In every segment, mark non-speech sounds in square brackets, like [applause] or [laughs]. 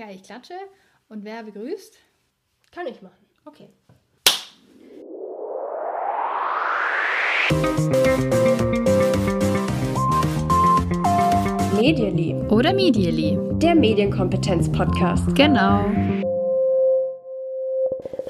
Okay, ich klatsche. Und wer begrüßt? Kann ich machen. Okay. Medially, Oder Medially. der Medienkompetenz-Podcast. Genau.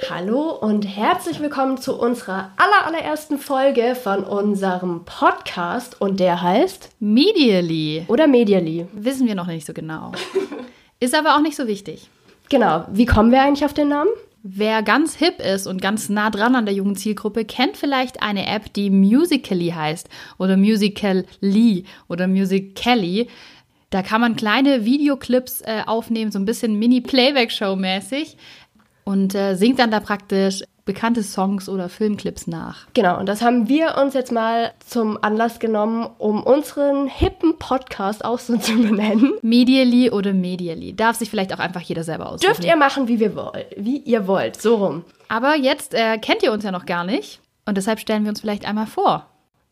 Hallo und herzlich willkommen zu unserer aller, allerersten Folge von unserem Podcast und der heißt Medially. oder Medially. Wissen wir noch nicht so genau. [laughs] Ist aber auch nicht so wichtig. Genau, wie kommen wir eigentlich auf den Namen? Wer ganz hip ist und ganz nah dran an der Jugendzielgruppe, kennt vielleicht eine App, die Musically heißt oder Musically oder Musically. Da kann man kleine Videoclips äh, aufnehmen, so ein bisschen Mini-Playback-Show-mäßig und äh, singt dann da praktisch bekannte Songs oder Filmclips nach. Genau, und das haben wir uns jetzt mal zum Anlass genommen, um unseren hippen Podcast auch so zu benennen. Medially oder Medially. Darf sich vielleicht auch einfach jeder selber aussuchen. Dürft ihr machen, wie, wir woll wie ihr wollt, so rum. Aber jetzt äh, kennt ihr uns ja noch gar nicht und deshalb stellen wir uns vielleicht einmal vor.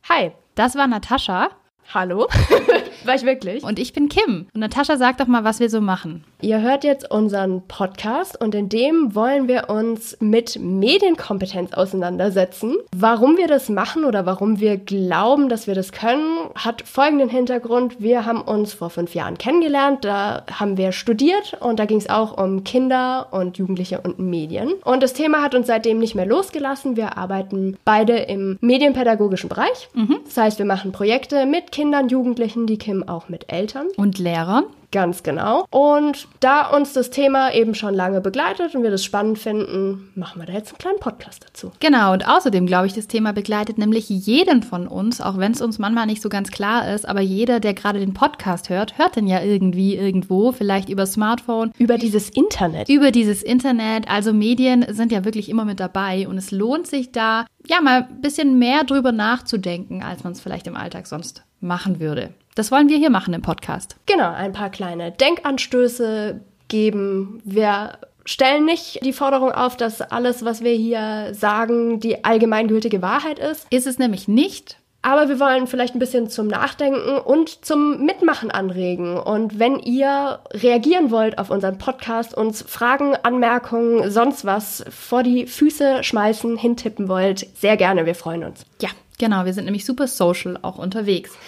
Hi, Das war Natascha hallo, [laughs] war ich wirklich? und ich bin Kim. Und Natascha sagt doch mal, was wir so machen. Ihr hört jetzt unseren Podcast und in dem wollen wir uns mit Medienkompetenz auseinandersetzen. Warum wir das machen oder warum wir glauben, dass wir das können, hat folgenden Hintergrund. Wir haben uns vor fünf Jahren kennengelernt, da haben wir studiert und da ging es auch um Kinder und Jugendliche und Medien. Und das Thema hat uns seitdem nicht mehr losgelassen. Wir arbeiten beide im medienpädagogischen Bereich. Das heißt, wir machen Projekte mit Kindern, Jugendlichen, die Kim auch mit Eltern. Und Lehrern. Ganz genau. Und da uns das Thema eben schon lange begleitet und wir das spannend finden, machen wir da jetzt einen kleinen Podcast dazu. Genau, und außerdem glaube ich, das Thema begleitet nämlich jeden von uns, auch wenn es uns manchmal nicht so ganz klar ist, aber jeder, der gerade den Podcast hört, hört den ja irgendwie irgendwo, vielleicht über Smartphone, Über dieses Internet. über dieses Internet. Also Medien sind ja wirklich immer mit dabei und es lohnt sich da, ja, mal ein bisschen mehr drüber nachzudenken, als man es vielleicht im Alltag sonst machen würde. Das wollen wir hier machen im Podcast. Genau, ein paar kleine Denkanstöße geben. Wir stellen nicht die Forderung auf, dass alles, was wir hier sagen, die allgemeingültige Wahrheit ist. Ist es nämlich nicht, Aber wir wollen vielleicht ein bisschen zum Nachdenken und zum Mitmachen anregen. Und wenn ihr reagieren wollt auf unseren Podcast, uns Fragen, Anmerkungen, sonst was vor die Füße schmeißen, hintippen wollt, sehr gerne. Wir freuen uns. Ja, genau. Wir sind nämlich super social auch unterwegs.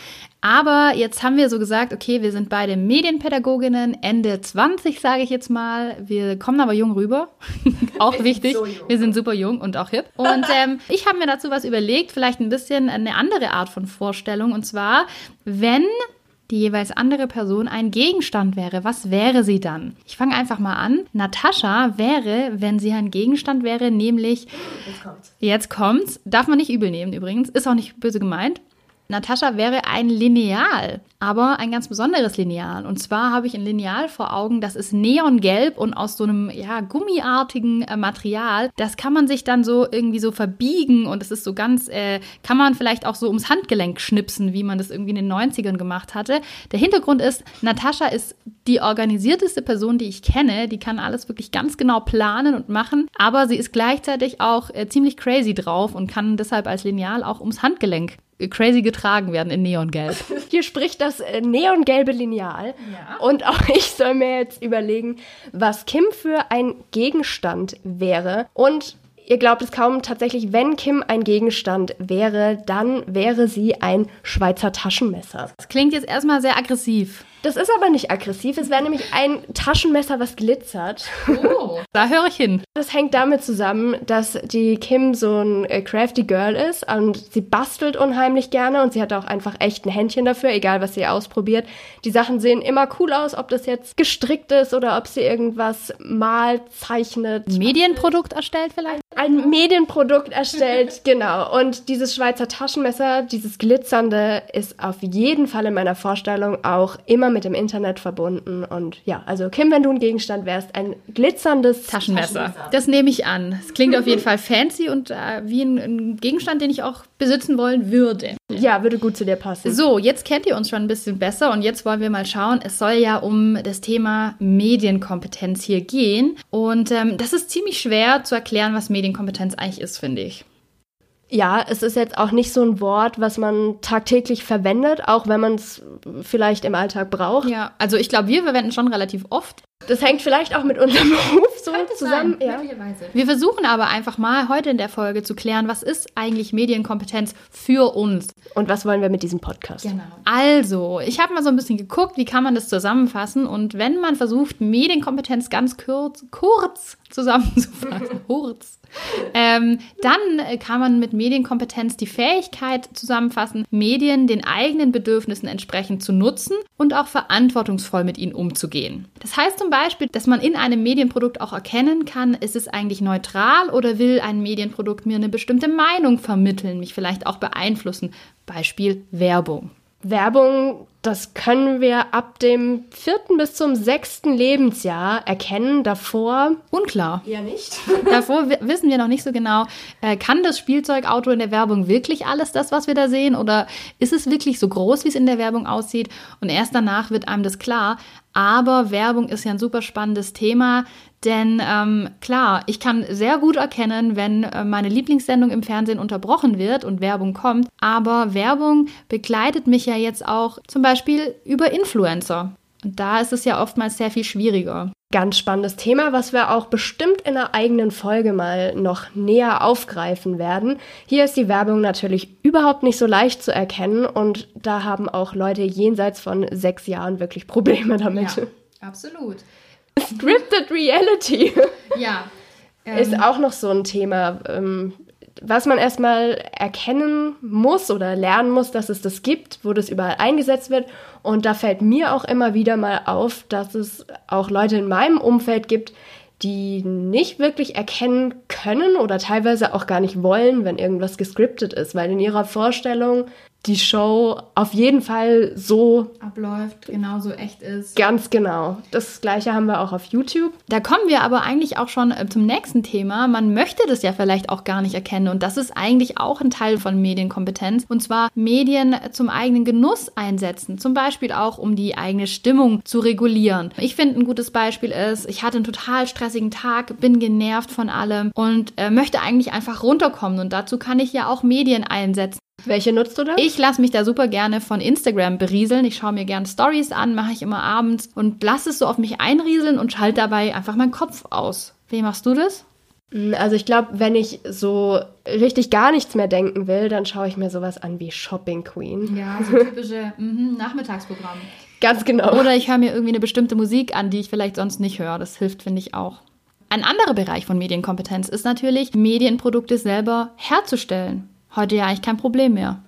Aber jetzt haben wir so gesagt, okay, wir sind beide Medienpädagoginnen, Ende 20, sage ich jetzt mal. Wir kommen aber jung rüber. [laughs] auch wichtig. so. Wir sind super jung und auch hip. Und [laughs] ähm, ich habe mir dazu was überlegt, vielleicht ein bisschen eine andere Art von Vorstellung. Und zwar, wenn die jeweils andere Person ein Gegenstand wäre, was wäre sie dann? Ich fange einfach mal an. Natascha wäre, wenn sie ein Gegenstand wäre, nämlich Jetzt kommt's. Jetzt kommt's. Darf man nicht übel nehmen übrigens. Ist auch nicht böse gemeint. Natascha wäre ein Lineal, aber ein ganz besonderes Lineal. Und zwar habe ich ein Lineal vor Augen, das ist neongelb und aus so einem ja, gummiartigen äh, Material. Das kann man sich dann so irgendwie so verbiegen und es ist so ganz, äh, kann man vielleicht auch so ums Handgelenk schnipsen, wie man das irgendwie in den 90ern gemacht hatte. Der Hintergrund ist, Natascha ist die organisierteste Person, die ich kenne. Die kann alles wirklich ganz genau planen und machen, aber sie ist gleichzeitig auch äh, ziemlich crazy drauf und kann deshalb als Lineal auch ums Handgelenk crazy getragen werden in Neongelb. [laughs] Hier spricht das äh, neongelbe Lineal. Ja. Und auch [laughs] ich soll mir jetzt überlegen, was Kim für ein Gegenstand wäre. Und ihr glaubt es kaum, tatsächlich, wenn Kim ein Gegenstand wäre, dann wäre sie ein Schweizer Taschenmesser. Das klingt jetzt erstmal sehr aggressiv. Das ist aber nicht aggressiv. Es wäre nämlich ein Taschenmesser, was glitzert. Oh. [laughs] Da höre ich hin. Das hängt damit zusammen, dass die Kim so ein äh, crafty Girl ist und sie bastelt unheimlich gerne und sie hat auch einfach echt ein Händchen dafür, egal was sie ausprobiert. Die Sachen sehen immer cool aus, ob das jetzt gestrickt ist oder ob sie irgendwas malt, zeichnet. Medienprodukt erstellt vielleicht? Ein Medienprodukt erstellt, [laughs] genau. Und dieses Schweizer Taschenmesser, dieses glitzernde, ist auf jeden Fall in meiner Vorstellung auch immer mit dem Internet verbunden. Und ja, also Kim, wenn du ein Gegenstand wärst, ein glitzerndes Taschenmesser. Das nehme ich an. Es klingt auf jeden Fall fancy und äh, wie ein, ein Gegenstand, den ich auch besitzen wollen würde. Ja, würde gut zu dir passen. So, jetzt kennt ihr uns schon ein bisschen besser und jetzt wollen wir mal schauen. Es soll ja um das Thema Medienkompetenz hier gehen. Und ähm, das ist ziemlich schwer zu erklären, was Medienkompetenz eigentlich ist, finde ich. Ja, es ist jetzt auch nicht so ein Wort, was man tagtäglich verwendet, auch wenn man es vielleicht im Alltag braucht. Ja, also ich glaube, wir verwenden schon relativ oft. Das hängt vielleicht auch mit unserem [laughs] Beruf so zusammen. Sein, ja. Wir versuchen aber einfach mal heute in der Folge zu klären, was ist eigentlich Medienkompetenz für uns? Und was wollen wir mit diesem Podcast? Genau. Also, ich habe mal so ein bisschen geguckt, wie kann man das zusammenfassen. Und wenn man versucht, Medienkompetenz ganz kurz, kurz zusammenzufassen, [laughs] kurz, ähm, dann kann man mit Medienkompetenz die Fähigkeit zusammenfassen, Medien den eigenen Bedürfnissen entsprechend zu nutzen und auch verantwortungsvoll mit ihnen umzugehen. Das heißt zum Beispiel, dass man in einem Medienprodukt auch erkennen kann, ist es eigentlich neutral oder will ein Medienprodukt mir eine bestimmte Meinung vermitteln, mich vielleicht auch beeinflussen. Beispiel Werbung. Werbung, das können wir ab dem vierten bis zum sechsten Lebensjahr erkennen. Davor. Unklar. Ja, nicht. [laughs] Davor wissen wir noch nicht so genau, äh, kann das Spielzeugauto in der Werbung wirklich alles das, was wir da sehen? Oder ist es wirklich so groß, wie es in der Werbung aussieht? Und erst danach wird einem das klar. Aber Werbung ist ja ein super spannendes Thema. Denn ähm, klar, ich kann sehr gut erkennen, wenn äh, meine Lieblingssendung im Fernsehen unterbrochen wird und Werbung kommt. Aber Werbung begleitet mich ja jetzt auch zum Beispiel über Influencer. Und da ist es ja oftmals sehr viel schwieriger. Ganz spannendes Thema, was wir auch bestimmt in einer eigenen Folge mal noch näher aufgreifen werden. Hier ist die Werbung natürlich überhaupt nicht so leicht zu erkennen und da haben auch Leute jenseits von sechs Jahren wirklich Probleme damit. Ja, [laughs] absolut. Scripted Reality. Ja. Ähm, ist auch noch so ein Thema, ähm, was man erstmal erkennen muss oder lernen muss, dass es das gibt, wo das überall eingesetzt wird. Und da fällt mir auch immer wieder mal auf, dass es auch Leute in meinem Umfeld gibt, die nicht wirklich erkennen können oder teilweise auch gar nicht wollen, wenn irgendwas gescriptet ist, weil in ihrer Vorstellung die Show auf jeden Fall so abläuft, genauso echt ist. Ganz genau. Das gleiche haben wir auch auf YouTube. Da kommen wir aber eigentlich auch schon äh, zum nächsten Thema. Man möchte das ja vielleicht auch gar nicht erkennen und das ist eigentlich auch ein Teil von Medienkompetenz und zwar Medien zum eigenen Genuss einsetzen, zum Beispiel auch um die eigene Stimmung zu regulieren. Ich finde ein gutes Beispiel ist, ich hatte einen total stressigen Tag, bin genervt von allem und äh, möchte eigentlich einfach runterkommen und dazu kann ich ja auch Medien einsetzen. Welche nutzt du da? Ich lasse mich da super gerne von Instagram berieseln. Ich schaue mir gerne Stories an, mache ich immer abends und lasse es so auf mich einrieseln und schalte dabei einfach meinen Kopf aus. Wie machst du das? Mm, also ich glaube, wenn ich so richtig gar nichts mehr denken will, dann schaue ich mir sowas an wie Shopping Queen. Ja, so typische [laughs] mm, Nachmittagsprogramm. Ganz genau. Oder ich höre mir irgendwie eine bestimmte Musik an, die ich vielleicht sonst nicht höre. Das hilft, finde ich auch. Ein anderer Bereich von Medienkompetenz ist natürlich, Medienprodukte selber herzustellen heute ja eigentlich kein Problem mehr.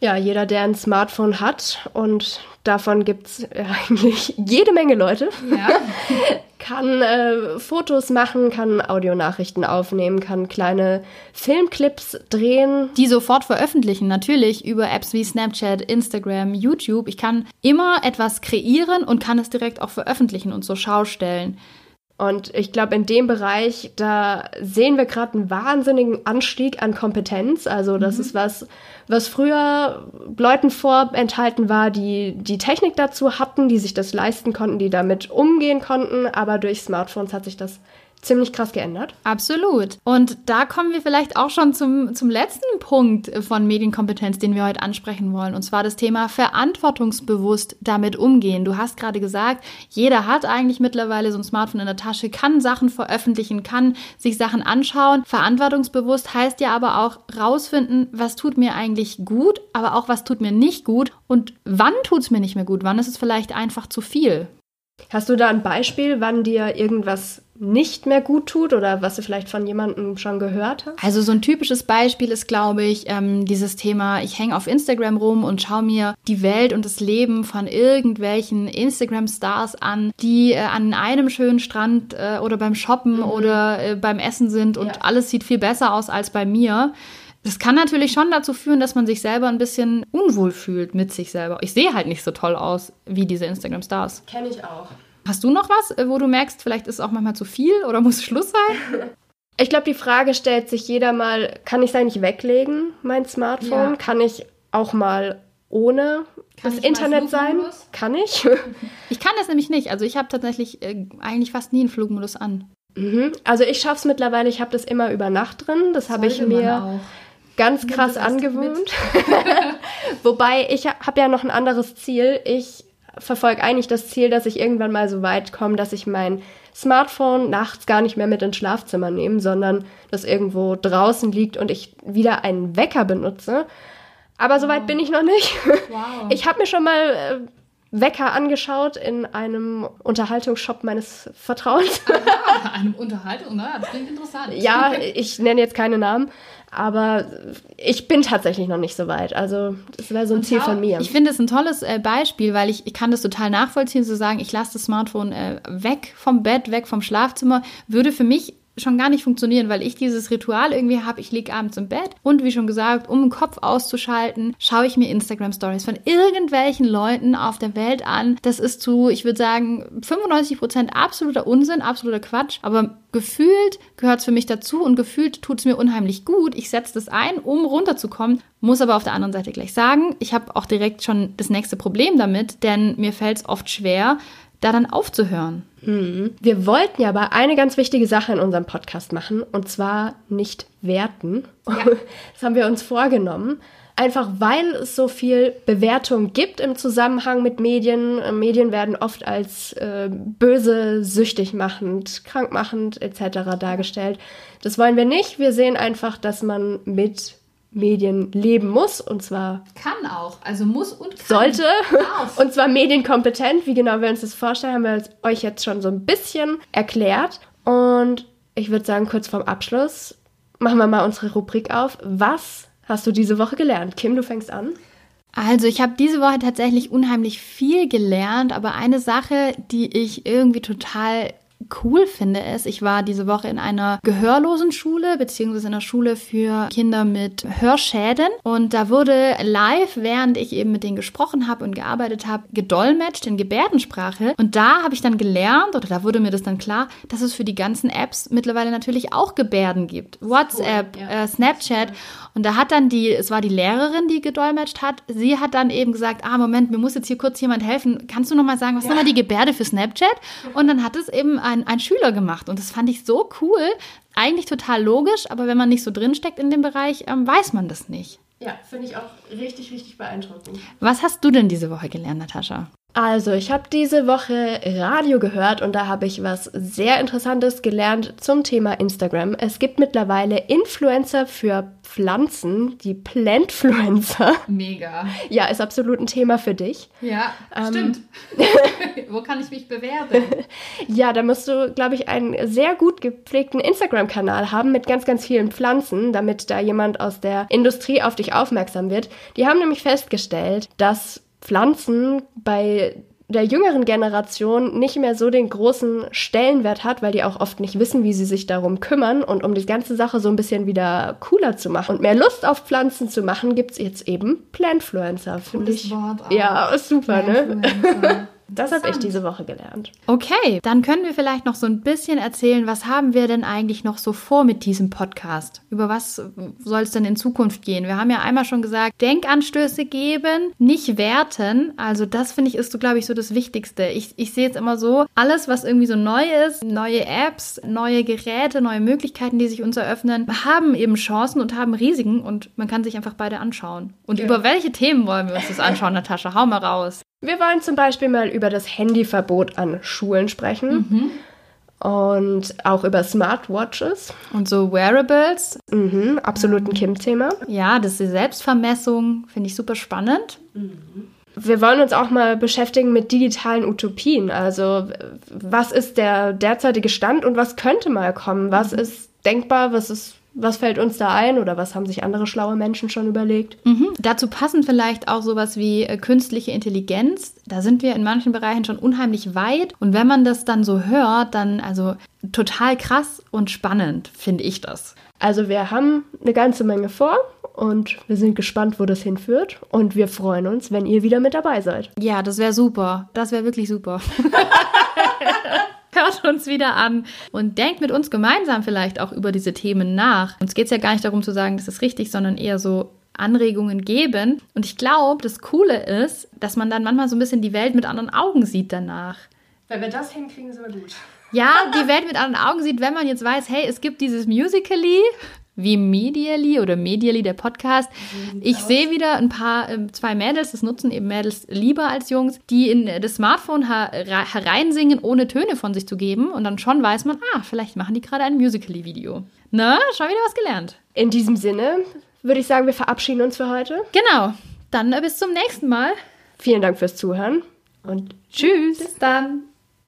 Ja, jeder, der ein Smartphone hat, und davon gibt es [laughs] eigentlich jede Menge Leute, ja. [laughs] kann äh, Fotos machen, kann Audionachrichten aufnehmen, kann kleine Filmclips drehen. Die sofort veröffentlichen, natürlich über Apps wie Snapchat, Instagram, YouTube. Ich kann immer etwas kreieren und kann es direkt auch veröffentlichen und zur Schau stellen. Und ich glaube, in dem Bereich, da sehen wir gerade einen wahnsinnigen Anstieg an Kompetenz. Also das mhm. ist was, was früher Leuten vorenthalten war, die die Technik dazu hatten, die sich das leisten konnten, die damit umgehen konnten. Aber durch Smartphones hat sich das ziemlich krass geändert. Absolut. Und da kommen wir vielleicht auch schon zum, zum letzten Punkt von Medienkompetenz, den wir heute ansprechen wollen. Und zwar das Thema verantwortungsbewusst damit umgehen. Du hast gerade gesagt, jeder hat eigentlich mittlerweile so ein Smartphone in der Tasche, kann Sachen veröffentlichen, kann sich Sachen anschauen. Verantwortungsbewusst heißt ja aber auch rausfinden, was tut mir eigentlich gut, aber auch was tut mir nicht gut und wann tut es mir nicht mehr gut, wann ist es vielleicht einfach zu viel. Hast du da ein Beispiel, wann dir irgendwas nicht mehr gut tut oder was du vielleicht von jemandem schon gehört hast? Also so ein typisches Beispiel ist, glaube ich, ähm, dieses Thema, ich hänge auf Instagram rum und schaue mir die Welt und das Leben von irgendwelchen Instagram-Stars an, die äh, an einem schönen Strand äh, oder beim Shoppen mhm. oder äh, beim Essen sind und ja. alles sieht viel besser aus als bei mir. Das kann natürlich schon dazu führen, dass man sich selber ein bisschen unwohl fühlt mit sich selber. Ich sehe halt nicht so toll aus wie diese Instagram-Stars. Kenne ich auch. Hast du noch was, äh, wo du merkst, vielleicht ist es auch manchmal zu viel oder muss Schluss sein? [laughs] Ich glaube, die Frage stellt sich jeder mal, kann ich es eigentlich weglegen, mein Smartphone? Ja. Kann ich auch mal ohne kann das Internet sein? Kann ich? [laughs] ich kann das nämlich nicht. Also ich habe tatsächlich äh, eigentlich fast nie einen Flugmodus an. Mhm. Also ich schaffe es mittlerweile, ich habe das immer über Nacht drin. Das habe ich mir ganz krass angewöhnt. [laughs] Wobei ich habe ja noch ein anderes Ziel. Ich verfolge eigentlich das Ziel, dass ich irgendwann mal so weit komme, dass ich mein Smartphone nachts gar nicht mehr mit ins Schlafzimmer nehme, sondern das irgendwo draußen liegt und ich wieder einen Wecker benutze. Aber so weit bin ich noch nicht. Wow. Ich habe mir schon mal äh, Wecker angeschaut in einem Unterhaltungsshop meines Vertrauens. Eine Unterhaltung, ne? Das klingt interessant. ja, ich nenne jetzt keine Namen, aber ich bin tatsächlich noch nicht so weit. Also das wäre so ein Ziel von mir. Ich finde es ein tolles äh, Beispiel, weil ich, ich kann das total nachvollziehen, zu sagen, ich lasse das Smartphone äh, weg vom Bett, weg vom Schlafzimmer, würde für mich schon gar nicht funktionieren, weil ich dieses Ritual irgendwie habe, ich liege abends im Bett und wie schon gesagt, um den Kopf auszuschalten, schaue ich mir Instagram Stories von irgendwelchen Leuten auf der Welt an. Das ist zu, ich würde sagen, 95 Prozent absoluter Unsinn, absoluter Quatsch, aber gefühlt gehört es für mich dazu und gefühlt tut es mir unheimlich gut. Ich setze das ein, um runterzukommen, muss aber auf der anderen Seite gleich sagen, ich habe auch direkt schon das nächste Problem damit, denn mir fällt es oft schwer, da dann aufzuhören. Wir wollten ja aber eine ganz wichtige Sache in unserem Podcast machen und zwar nicht werten. [laughs] Das haben wir uns vorgenommen. Einfach weil es so viel Bewertung gibt im Zusammenhang mit Medien. Medien werden oft als äh, böse, süchtig machend, krankmachend etc. dargestellt. Das wollen wir nicht. Wir sehen einfach, dass man mit Medien leben muss und zwar Kann auch, also muss und kann. sollte. Darf. Und zwar medienkompetent. Wie genau wir uns das vorstellen, haben wir euch jetzt schon so ein bisschen erklärt. Und ich würde sagen, kurz vorm Abschluss machen wir mal unsere Rubrik auf. Was hast du diese Woche gelernt? Kim, du fängst an. Also ich habe diese Woche tatsächlich unheimlich viel gelernt, aber eine Sache, die ich irgendwie total cool finde, ist, ich war diese Woche in einer gehörlosen Schule, beziehungsweise in einer Schule für Kinder mit Hörschäden. Und da wurde live, während ich eben mit denen gesprochen habe und gearbeitet habe, gedolmetscht in Gebärdensprache. Und da habe ich dann gelernt, oder da wurde mir das dann klar, dass es für die ganzen Apps mittlerweile natürlich auch Gebärden gibt. WhatsApp, Cool, ja. äh, Snapchat. Und da hat dann die, es war die Lehrerin, die gedolmetscht hat, sie hat dann eben gesagt, ah, Moment, mir muss jetzt hier kurz jemand helfen. Kannst du nochmal sagen, was ist nochmal die Gebärde für Snapchat? Und dann hat es eben ein, ein Schüler gemacht. Und das fand ich so cool. Eigentlich total logisch, aber wenn man nicht so drinsteckt in dem Bereich, ähm, weiß man das nicht. Ja, finde ich auch richtig, richtig beeindruckend. Was hast du denn diese Woche gelernt, Natascha? Also, ich habe diese Woche Radio gehört und da habe ich was sehr Interessantes gelernt zum Thema Instagram. Es gibt mittlerweile Influencer für Pflanzen, die Plantfluencer. Mega. Ja, ist absolut ein Thema für dich. Ja, Ähm, stimmt. [laughs] Wo kann ich mich bewerben? Ja, da musst du, glaube ich, einen sehr gut gepflegten Instagram-Kanal haben mit ganz, ganz vielen Pflanzen, damit da jemand aus der Industrie auf dich aufmerksam wird. Die haben nämlich festgestellt, dass Pflanzen bei der jüngeren Generation nicht mehr so den großen Stellenwert hat, weil die auch oft nicht wissen, wie sie sich darum kümmern. Und um die ganze Sache so ein bisschen wieder cooler zu machen und mehr Lust auf Pflanzen zu machen, gibt's jetzt eben Plantfluencer. Finde ich. Wort auch. Ja, super, ne? [laughs] Das habe ich diese Woche gelernt. Okay, dann können wir vielleicht noch so ein bisschen erzählen, was haben wir denn eigentlich noch so vor mit diesem Podcast? Über was soll es denn in Zukunft gehen? Wir haben ja einmal schon gesagt, Denkanstöße geben, nicht werten. Also das finde ich ist so, glaube ich, so das Wichtigste. Ich, ich sehe jetzt immer so, alles, was irgendwie so neu ist, neue Apps, neue Geräte, neue Möglichkeiten, die sich uns eröffnen, haben eben Chancen und haben Risiken und man kann sich einfach beide anschauen. Und Ja. über welche Themen wollen wir uns das anschauen, Natascha? Hau mal raus. Wir wollen zum Beispiel mal über das Handyverbot an Schulen sprechen. Und auch über Smartwatches. Und so Wearables, Mhm, absolut ein Kim-Thema. Ja, das ist die Selbstvermessung, finde ich super spannend. Wir wollen uns auch mal beschäftigen mit digitalen Utopien. Also, was ist der derzeitige Stand und was könnte mal kommen? Was ist denkbar? Was ist, was fällt uns da ein? Oder was haben sich andere schlaue Menschen schon überlegt? Mhm. Dazu passen vielleicht auch sowas wie äh, künstliche Intelligenz. Da sind wir in manchen Bereichen schon unheimlich weit. Und wenn man das dann so hört, dann also total krass und spannend, finde ich das. Also, wir haben eine ganze Menge vor und wir sind gespannt, wo das hinführt. Und wir freuen uns, wenn ihr wieder mit dabei seid. Ja, das wäre super. Das wäre wirklich super. [laughs] [laughs] Hört uns wieder an und denkt mit uns gemeinsam vielleicht auch über diese Themen nach. Uns geht es ja gar nicht darum zu sagen, das ist richtig, sondern eher so Anregungen geben. Und ich glaube, das Coole ist, dass man dann manchmal so ein bisschen die Welt mit anderen Augen sieht danach. Wenn wir das hinkriegen, sind wir gut. Ja, die [laughs] Welt mit anderen Augen sieht, wenn man jetzt weiß, hey, es gibt dieses Musically wie Medially oder Medially, der Podcast. Ich sehe wieder ein paar, äh, zwei Mädels, das nutzen eben Mädels lieber als Jungs, die in das Smartphone hereinsingen, ohne Töne von sich zu geben. Und dann schon weiß man, ah, vielleicht machen die gerade ein Musical.ly-Video. Na, schon wieder was gelernt. In diesem Sinne würde ich sagen, wir verabschieden uns für heute. Genau. Dann äh, bis zum nächsten Mal. Vielen Dank fürs Zuhören und tschüss. Bis dann.